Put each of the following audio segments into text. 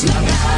preferidos, la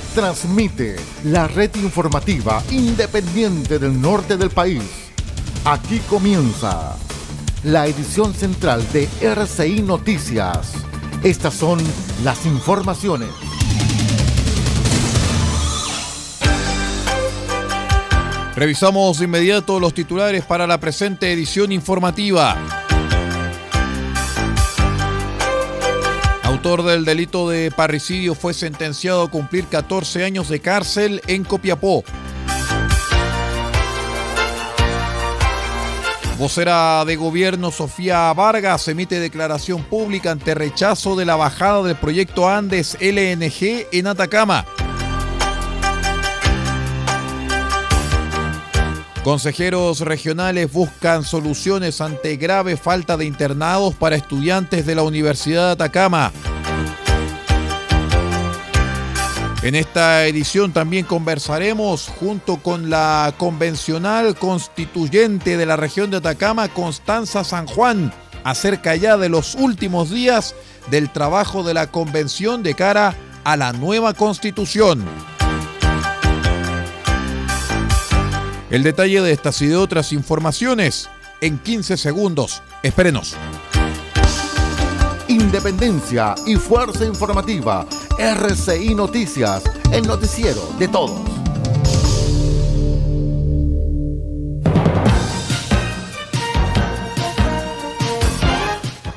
transmite la red informativa independiente del norte del país. Aquí comienza la edición central de RCI Noticias. Estas son las informaciones. Revisamos de inmediato los titulares para la presente edición informativa. Autor del delito de parricidio fue sentenciado a cumplir 14 años de cárcel en Copiapó. Vocera de gobierno Sofía Vargas emite declaración pública ante rechazo de la bajada del proyecto Andes LNG en Atacama. Consejeros regionales buscan soluciones ante grave falta de internados para estudiantes de la Universidad de Atacama. En esta edición también conversaremos junto con la convencional constituyente de la región de Atacama, Constanza San Juan, acerca ya de los últimos días del trabajo de la convención de cara a la nueva constitución. El detalle de estas y de otras informaciones en 15 segundos. Espérenos. Independencia y fuerza informativa. RCI Noticias, el noticiero de todos.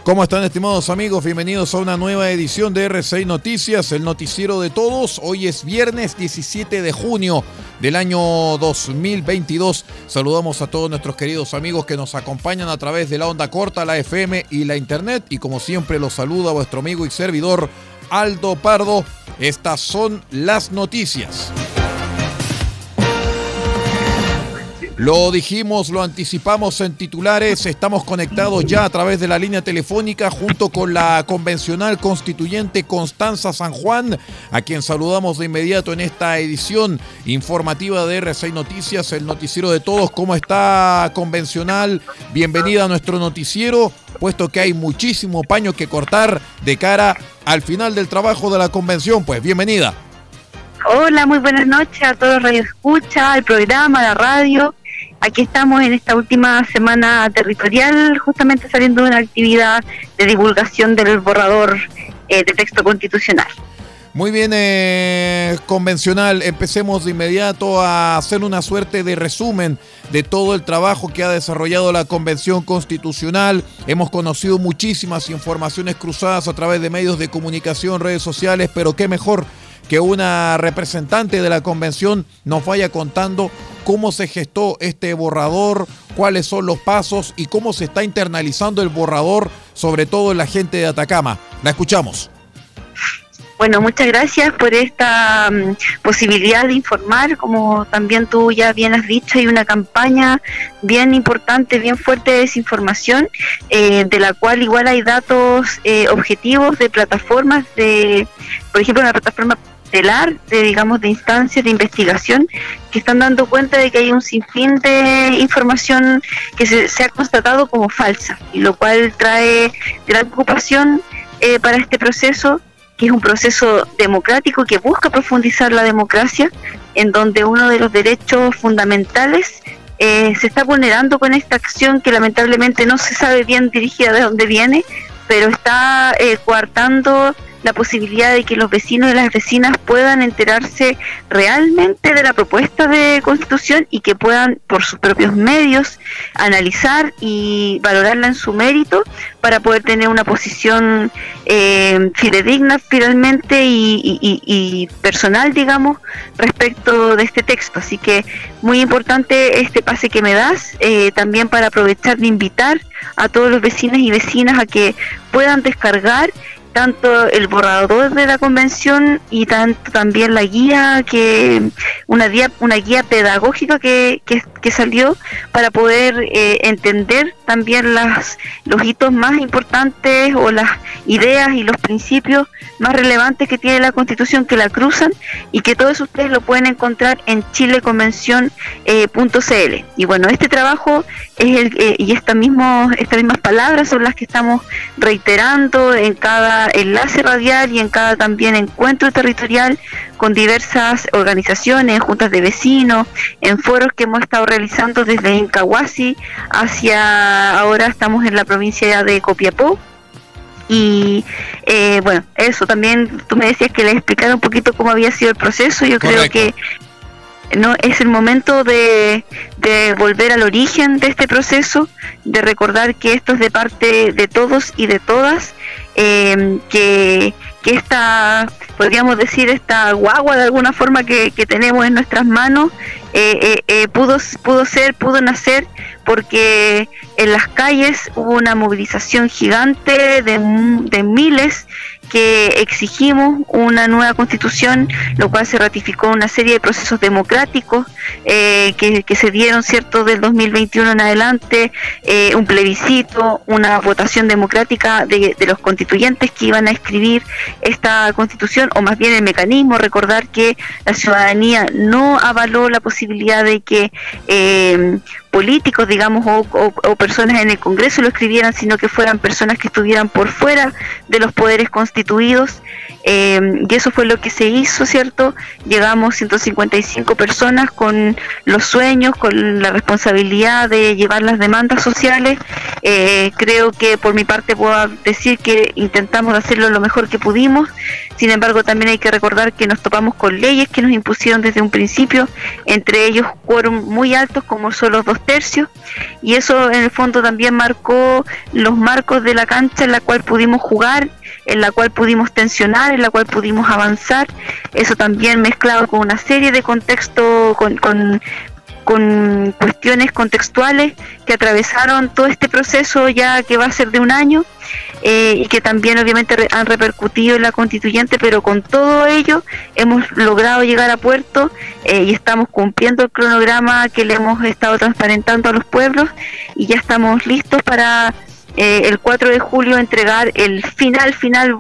¿Cómo están estimados amigos? Bienvenidos a una nueva edición de RCI Noticias, el noticiero de todos. Hoy es viernes 17 de junio del año 2022. Saludamos a todos nuestros queridos amigos que nos acompañan a través de la onda corta, la FM y la internet. Y como siempre los saluda vuestro amigo y servidor Aldo Pardo. Estas son las noticias. Lo dijimos, lo anticipamos en titulares, estamos conectados ya a través de la línea telefónica junto con la convencional constituyente Constanza San Juan, a quien saludamos de inmediato en esta edición informativa de R6 Noticias, el noticiero de todos. ¿Cómo está convencional? Bienvenida a nuestro noticiero, puesto que hay muchísimo paño que cortar de cara al final del trabajo de la convención. Pues bienvenida. Hola, muy buenas noches a todos Radio Escucha, al programa, a la radio. Aquí estamos en esta última semana territorial, justamente saliendo de una actividad de divulgación del borrador eh, de texto constitucional. Muy bien, eh, convencional. Empecemos de inmediato a hacer una suerte de resumen de todo el trabajo que ha desarrollado la Convención Constitucional. Hemos conocido muchísimas informaciones cruzadas a través de medios de comunicación, redes sociales, pero qué mejor que una representante de la convención nos vaya contando cómo se gestó este borrador, cuáles son los pasos y cómo se está internalizando el borrador, sobre todo en la gente de Atacama. La escuchamos. Bueno, muchas gracias por esta mm, posibilidad de informar. Como también tú ya bien has dicho, hay una campaña bien importante, bien fuerte de desinformación, eh, de la cual igual hay datos eh, objetivos de plataformas, de, por ejemplo, una plataforma de, digamos, de instancias de investigación que están dando cuenta de que hay un sinfín de información que se, ha constatado como falsa, y lo cual trae gran preocupación eh, para este proceso, que es un proceso democrático que busca profundizar la democracia, en donde uno de los derechos fundamentales eh, se está vulnerando con esta acción que lamentablemente no se sabe bien dirigida de dónde viene, pero está eh, coartando la posibilidad de que los vecinos y las vecinas puedan enterarse realmente de la propuesta de constitución y que puedan por sus propios medios analizar y valorarla en su mérito para poder tener una posición eh, fidedigna finalmente y, personal, digamos, respecto de este texto. Así que muy importante este pase que me das, eh, también para aprovechar de invitar a todos los vecinos y vecinas a que puedan descargar tanto el borrador de la convención y tanto también la guía que una guía una guía pedagógica que, que, salió para poder eh, entender también las los hitos más importantes o las ideas y los principios más relevantes que tiene la constitución que la cruzan y que todos ustedes lo pueden encontrar en chileconvención.cl eh, y bueno este trabajo es el, eh, y esta mismo, estas mismas palabras son las que estamos reiterando en cada enlace radial y en cada también encuentro territorial con diversas organizaciones, juntas de vecinos, en foros que hemos estado realizando desde Incahuasi hacia ahora estamos en la provincia de Copiapó. Y eh, bueno, eso también tú me decías que le explicara un poquito cómo había sido el proceso. Yo creo que no es el momento de, de, volver al origen de este proceso, de recordar que esto es de parte de todos y de todas eh, que, que esta, podríamos decir, esta guagua de alguna forma que, que tenemos en nuestras manos, eh, eh, eh, pudo, pudo ser, pudo nacer porque en las calles hubo una movilización gigante de, de miles que exigimos una nueva constitución, lo cual se ratificó una serie de procesos democráticos eh, que, se dieron, ¿cierto?, del 2021 en adelante, eh, un plebiscito, una votación democrática de, los constituyentes que iban a escribir esta constitución, o más bien el mecanismo, recordar que la ciudadanía no avaló la posibilidad de que eh, políticos, digamos, o, personas en el Congreso lo escribieran, sino que fueran personas que estuvieran por fuera de los poderes constituidos. Eh, y eso fue lo que se hizo, ¿cierto? Llegamos 155 personas con los sueños, con la responsabilidad de llevar las demandas sociales. Eh, creo que por mi parte puedo decir que intentamos hacerlo lo mejor que pudimos. Sin embargo, también hay que recordar que nos topamos con leyes que nos impusieron desde un principio, entre ellos quórum muy altos como son los dos tercios, y eso en el fondo también marcó los marcos de la cancha en la cual pudimos jugar, en la cual pudimos tensionar, en la cual pudimos avanzar, eso también mezclado con una serie de contextos, con, con, con cuestiones contextuales que atravesaron todo este proceso ya que va a ser de un año eh, y que también obviamente han repercutido en la constituyente, pero con todo ello hemos logrado llegar a puerto eh, y estamos cumpliendo el cronograma que le hemos estado transparentando a los pueblos y ya estamos listos para eh, el 4 de julio entregar el final, final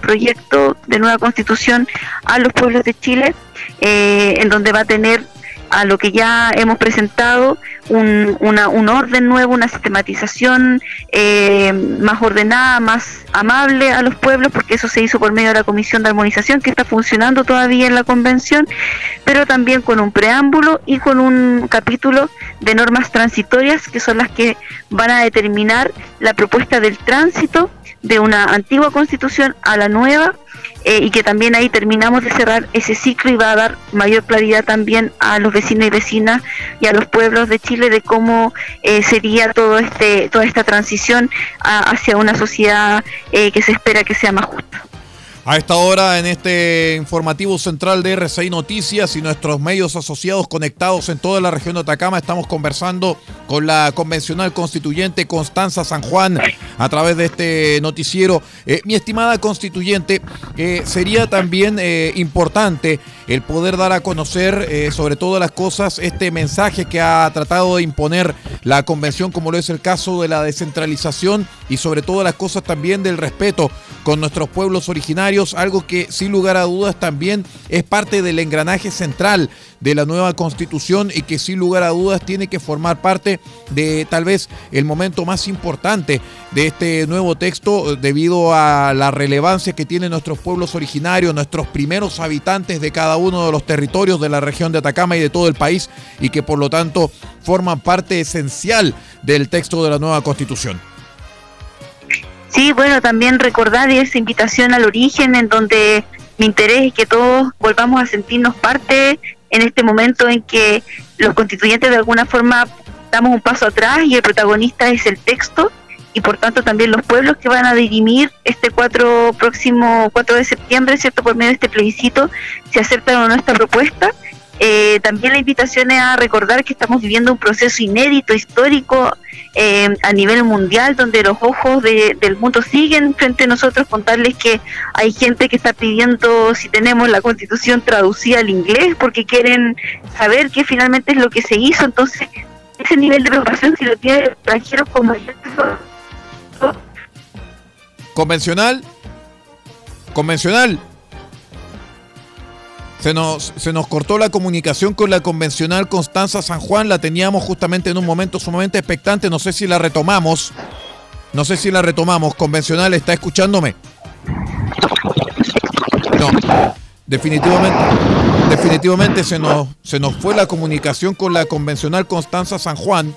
proyecto de nueva constitución a los pueblos de Chile, en donde va a tener a lo que ya hemos presentado un, una, un orden nuevo, una sistematización eh, más ordenada, más amable a los pueblos, porque eso se hizo por medio de la Comisión de Armonización que está funcionando todavía en la Convención, pero también con un preámbulo y con un capítulo de normas transitorias que son las que van a determinar la propuesta del tránsito de una antigua constitución a la nueva eh, y que también ahí terminamos de cerrar ese ciclo y va a dar mayor claridad también a los vecinos y vecinas y a los pueblos de Chile de cómo eh, sería todo este toda esta transición hacia una sociedad eh, que se espera que sea más justa. A esta hora, en este informativo central de RCI Noticias y nuestros medios asociados conectados en toda la región de Atacama, estamos conversando con la convencional constituyente Constanza San Juan a través de este noticiero. Eh, mi estimada constituyente, eh, sería también eh, importante el poder dar a conocer sobre todas las cosas este mensaje que ha tratado de imponer la convención, como lo es el caso de la descentralización y sobre todas las cosas también del respeto con nuestros pueblos originarios, algo que sin lugar a dudas también es parte del engranaje central de la nueva constitución y que sin lugar a dudas tiene que formar parte de tal vez el momento más importante de este nuevo texto debido a la relevancia que tienen nuestros pueblos originarios, nuestros primeros habitantes de cada uno de los territorios de la región de Atacama y de todo el país y que por lo tanto forman parte esencial del texto de la nueva constitución. Sí, bueno, también recordar esa invitación al origen en donde mi interés es que todos volvamos a sentirnos parte en este momento en que los constituyentes de alguna forma damos un paso atrás y el protagonista es el texto y por tanto también los pueblos que van a dirimir este 4 próximo 4 de septiembre, ¿cierto? Por medio de este plebiscito, si aceptan o no esta propuesta eh, también la invitación es a recordar que estamos viviendo un proceso inédito, histórico, eh, a nivel mundial, donde los ojos del mundo siguen frente a nosotros, contarles que hay gente que está pidiendo si tenemos la constitución traducida al inglés, porque quieren saber qué finalmente es lo que se hizo. Entonces, ese nivel de preocupación, si lo tiene extranjeros como Convencional. Convencional. Se nos, se nos cortó la comunicación con la convencional Constanza San Juan, la teníamos justamente en un momento sumamente expectante, no sé si la retomamos. No sé si la retomamos. Convencional, ¿está escuchándome? No. Definitivamente, definitivamente se nos, se nos fue la comunicación con la convencional Constanza San Juan.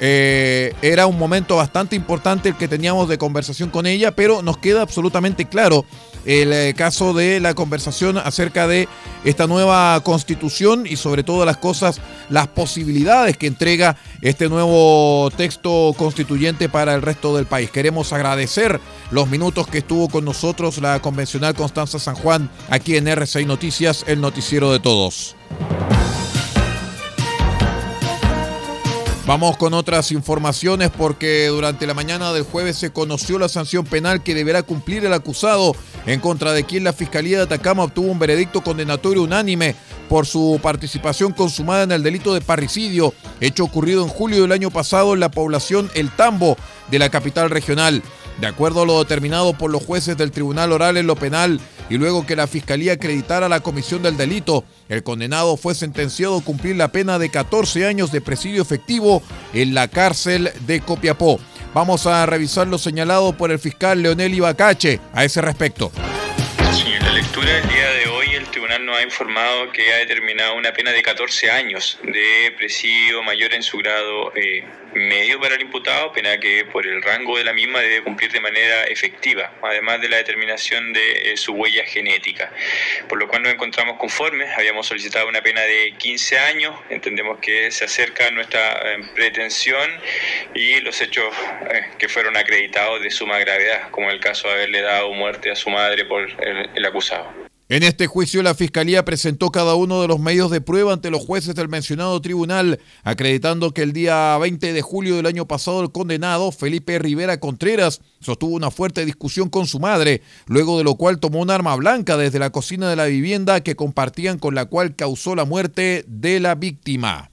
Eh, era un momento bastante importante el que teníamos de conversación con ella, pero nos queda absolutamente claro el eh, caso de la conversación acerca de esta nueva constitución y sobre todo las cosas, las posibilidades que entrega este nuevo texto constituyente para el resto del país. Queremos agradecer los minutos que estuvo con nosotros la convencional Constanza San Juan aquí en R6 Noticias, el noticiero de todos. Vamos con otras informaciones porque durante la mañana del jueves se conoció la sanción penal que deberá cumplir el acusado en contra de quien la Fiscalía de Atacama obtuvo un veredicto condenatorio unánime por su participación consumada en el delito de parricidio, hecho ocurrido en julio del año pasado en la población El Tambo de la capital regional. De acuerdo a lo determinado por los jueces del Tribunal Oral en lo Penal y luego que la Fiscalía acreditara la comisión del delito, el condenado fue sentenciado a cumplir la pena de 14 años de presidio efectivo en la cárcel de Copiapó. Vamos a revisar lo señalado por el fiscal Leonel Ibacache a ese respecto. Nos ha informado que ha determinado una pena de 14 años de presidio mayor en su grado eh, medio para el imputado, pena que por el rango de la misma debe cumplir de manera efectiva, además de la determinación de eh, su huella genética. Por lo cual nos encontramos conformes, habíamos solicitado una pena de 15 años, entendemos que se acerca nuestra eh, pretensión y los hechos que fueron acreditados de suma gravedad, como el caso de haberle dado muerte a su madre por el acusado. En este juicio, la Fiscalía presentó cada uno de los medios de prueba ante los jueces del mencionado tribunal, acreditando que el día 20 de julio del año pasado el condenado, Felipe Rivera Contreras, sostuvo una fuerte discusión con su madre, luego de lo cual tomó un arma blanca desde la cocina de la vivienda que compartían con la cual causó la muerte de la víctima.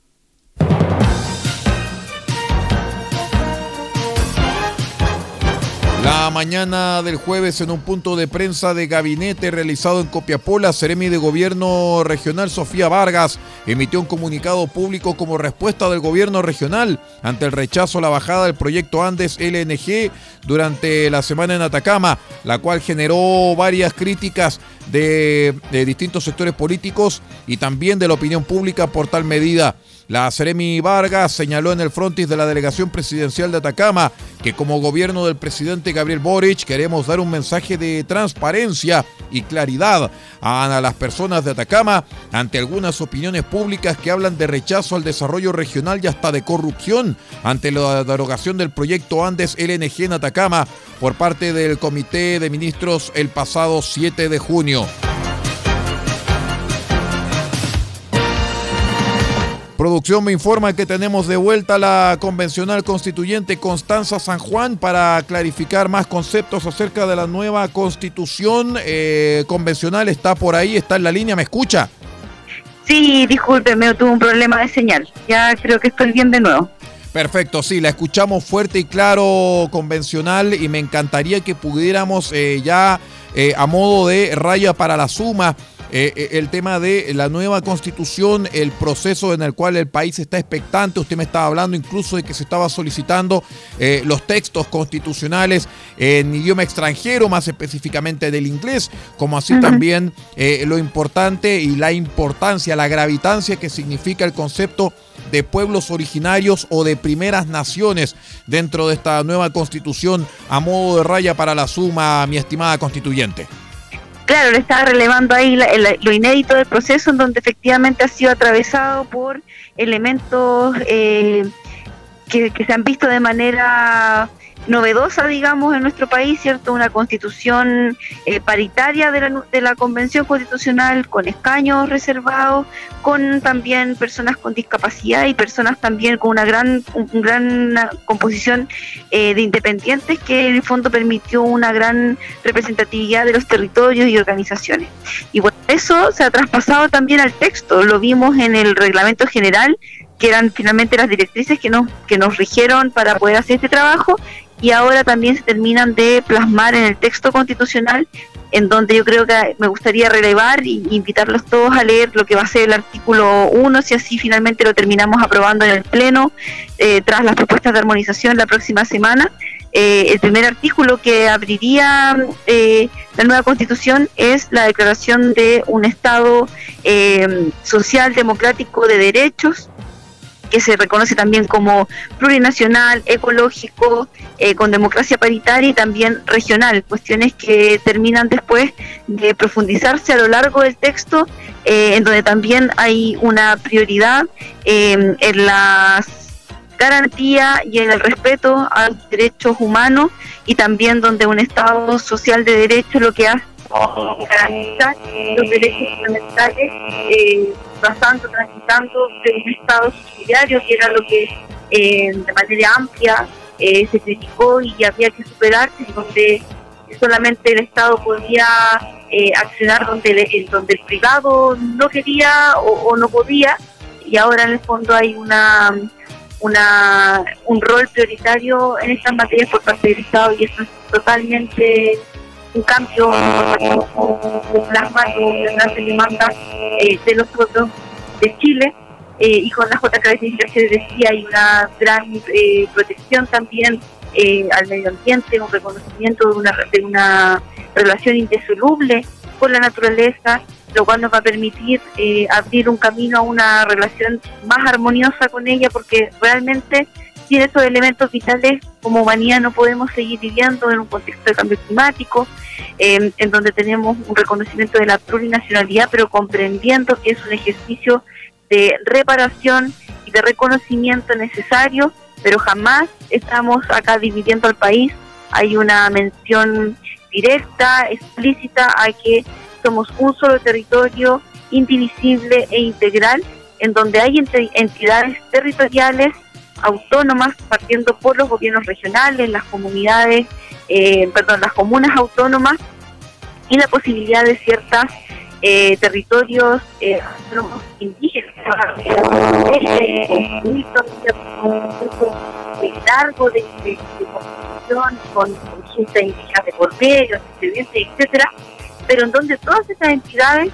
La mañana del jueves, en un punto de prensa de gabinete realizado en Copiapó, la Seremi de Gobierno Regional Sofía Vargas emitió un comunicado público como respuesta del gobierno regional ante el rechazo a la bajada del proyecto Andes LNG durante la semana en Atacama, la cual generó varias críticas de, distintos sectores políticos y también de la opinión pública por tal medida. La Seremi Vargas señaló en el frontis de la delegación presidencial de Atacama que como gobierno del presidente Gabriel Boric queremos dar un mensaje de transparencia y claridad a las personas de Atacama ante algunas opiniones públicas que hablan de rechazo al desarrollo regional y hasta de corrupción ante la derogación del proyecto Andes LNG en Atacama por parte del Comité de Ministros el pasado 7 de junio. Producción me informa que tenemos de vuelta la convencional constituyente Constanza San Juan para clarificar más conceptos acerca de la nueva constitución eh, convencional. Está por ahí, está en la línea, ¿me escucha? Sí, discúlpeme, tuve un problema de señal. Ya creo que estoy bien de nuevo. Perfecto, sí, la escuchamos fuerte y claro, convencional, y me encantaría que pudiéramos eh, ya, eh, a modo de raya para la suma, eh, eh, el tema de la nueva constitución, el proceso en el cual el país está expectante. Usted me estaba hablando incluso de que se estaba solicitando eh, los textos constitucionales en idioma extranjero, más específicamente del inglés, como así también lo importante y la importancia, la gravitancia que significa el concepto de pueblos originarios o de primeras naciones dentro de esta nueva constitución a modo de raya para la suma, mi estimada constituyente. Claro, le estaba relevando ahí lo inédito del proceso en donde efectivamente ha sido atravesado por elementos eh, que, que, se han visto de manera novedosa, digamos, en nuestro país, ¿cierto? Una constitución eh, paritaria de la, de la Convención Constitucional, con escaños reservados, con también personas con discapacidad y personas también con una gran, un, gran composición eh, de independientes que en el fondo permitió una gran representatividad de los territorios y organizaciones. Y bueno, eso se ha traspasado también al texto, lo vimos en el reglamento general que eran finalmente las directrices que nos, que nos rigieron para poder hacer este trabajo y ahora también se terminan de plasmar en el texto constitucional, en donde yo creo que me gustaría relevar e invitarlos todos a leer lo que va a ser el artículo 1, si así finalmente lo terminamos aprobando en el Pleno, eh, tras las propuestas de armonización la próxima semana. Eh, el primer artículo que abriría eh, la nueva constitución es la declaración de un Estado social, democrático, de derechos, que se reconoce también como plurinacional, ecológico, eh, con democracia paritaria y también regional, cuestiones que terminan después de profundizarse a lo largo del texto, eh, en donde también hay una prioridad eh, en las garantía y en el respeto a los derechos humanos y también donde un Estado social de derecho lo que hace garantizar los derechos fundamentales eh, pasando, transitando de un Estado subsidiario, que era lo que eh, de manera amplia eh, se criticó y había que superarse, donde solamente el Estado podía eh, accionar donde el, donde el privado no quería o, no podía, y ahora en el fondo hay una una un rol prioritario en estas materias por parte del Estado y eso es totalmente un cambio las manos demanda eh, de los pueblos de Chile eh, y con la JKS se decía hay una gran eh, protección también eh, al medio ambiente, un reconocimiento de una, de una relación indisoluble con la naturaleza, lo cual nos va a permitir abrir un camino a una relación más armoniosa con ella porque realmente sin esos elementos vitales como humanidad no podemos seguir viviendo en un contexto de cambio climático, en donde tenemos un reconocimiento de la plurinacionalidad, pero comprendiendo que es un ejercicio de reparación y de reconocimiento necesario, pero jamás estamos acá dividiendo al país. Hay una mención directa, explícita a que somos un solo territorio indivisible e integral, en donde hay entidades territoriales autónomas, partiendo por los gobiernos regionales, las comunidades, eh, perdón, las comunas autónomas y la posibilidad de ciertas eh, territorios eh, indígenas, largo de, de, con, juntas indígenas de por etcétera, pero en donde todas esas entidades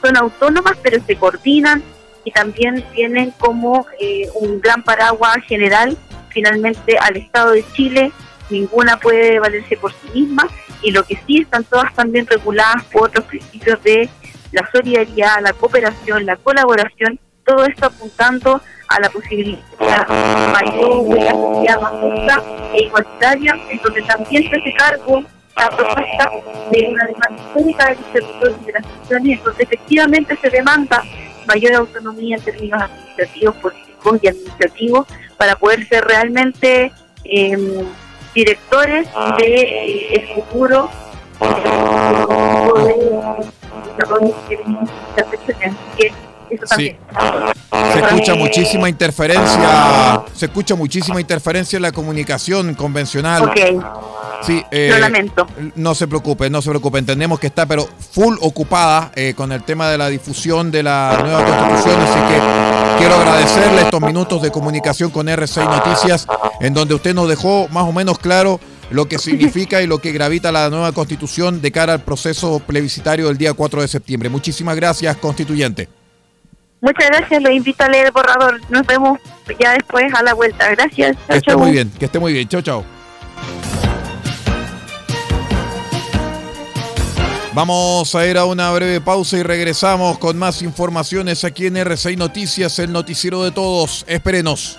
son autónomas, pero se coordinan, y también tienen como eh, un gran paraguas general finalmente al Estado de Chile, ninguna puede valerse por sí misma y lo que sí están todas también reguladas por otros principios de la solidaridad, la cooperación, la colaboración, todo esto apuntando a la posibilidad mayor de la sociedad más justa e igualitaria, en donde también se hace cargo la propuesta de una demanda histórica de los territorios de las naciones, donde efectivamente se demanda mayor autonomía en términos administrativos, políticos y administrativos para poder ser realmente eh, directores de eh, el futuro Sí. Se escucha muchísima interferencia, se escucha muchísima interferencia en la comunicación convencional. Okay. Sí, eh, Lo lamento. No se preocupe, no se preocupe. Entendemos que está, pero full ocupada eh, con el tema de la difusión de la nueva constitución. Así que quiero agradecerle estos minutos de comunicación con R6 Noticias, en donde usted nos dejó más o menos claro lo que significa y lo que gravita la nueva constitución de cara al proceso plebiscitario del día 4 de septiembre. Muchísimas gracias, constituyente. Muchas gracias, lo invito a leer el borrador. Nos vemos ya después a la vuelta. Gracias. Que esté muy bien, que esté muy bien. Chao, chao. Vamos a ir a una breve pausa y regresamos con más informaciones aquí en R6 Noticias, el noticiero de todos. Espérenos.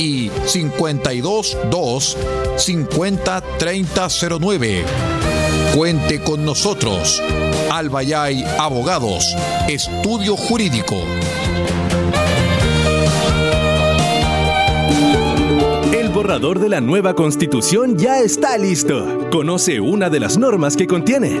y 522 50 3009. Cuente con nosotros. Albayay Abogados, Estudio Jurídico. El borrador de la nueva constitución ya está listo. Conoce una de las normas que contiene.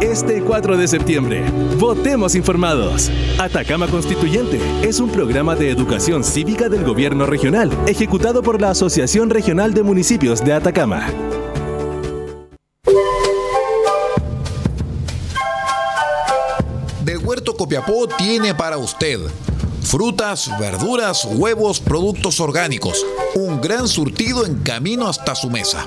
Este 4 de septiembre, votemos informados. Atacama Constituyente es un programa de educación cívica del gobierno regional, ejecutado por la Asociación Regional de Municipios de Atacama. Del Huerto Copiapó tiene para usted frutas, verduras, huevos, productos orgánicos. Un gran surtido en camino hasta su mesa.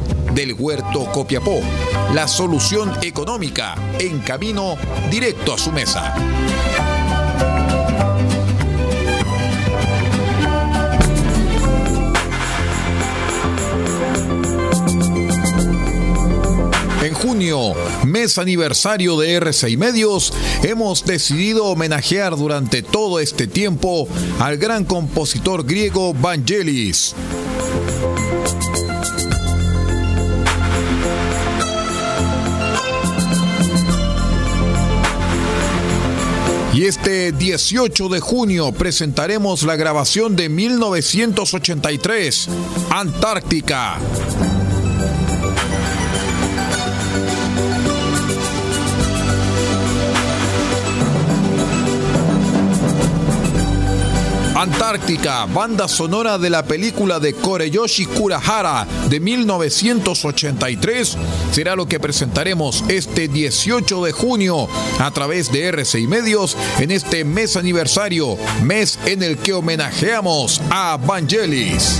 del Huerto Copiapó, la solución económica en camino directo a su mesa. En junio, mes aniversario de R6 Medios, hemos decidido homenajear durante todo este tiempo al gran compositor griego Vangelis. Y este 18 de junio presentaremos la grabación de 1983, Antártica. Antártica, banda sonora de la película de Koreyoshi Kurahara de 1983, será lo que presentaremos este 18 de junio a través de RCI Medios en este mes aniversario, mes en el que homenajeamos a Vangelis.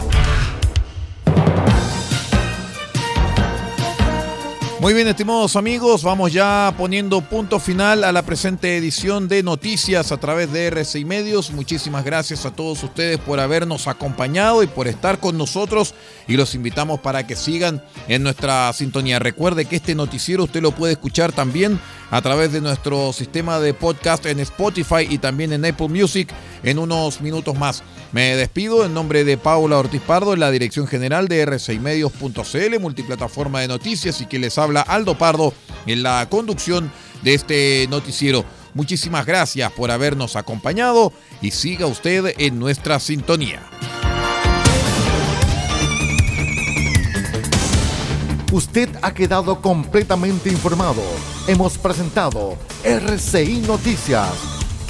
Muy bien, estimados amigos, vamos ya poniendo punto final a la presente edición de Noticias a través de RCI Medios. Muchísimas gracias a todos ustedes por habernos acompañado y por estar con nosotros y los invitamos para que sigan en nuestra sintonía. Recuerde que este noticiero usted lo puede escuchar también a través de nuestro sistema de podcast en Spotify y también en Apple Music en unos minutos más. Me despido en nombre de Paula Ortiz Pardo en la dirección general de r6medios.cl, multiplataforma de noticias y que les habla Aldo Pardo en la conducción de este noticiero. Muchísimas gracias por habernos acompañado y siga usted en nuestra sintonía. Usted ha quedado completamente informado. Hemos presentado RCI Noticias,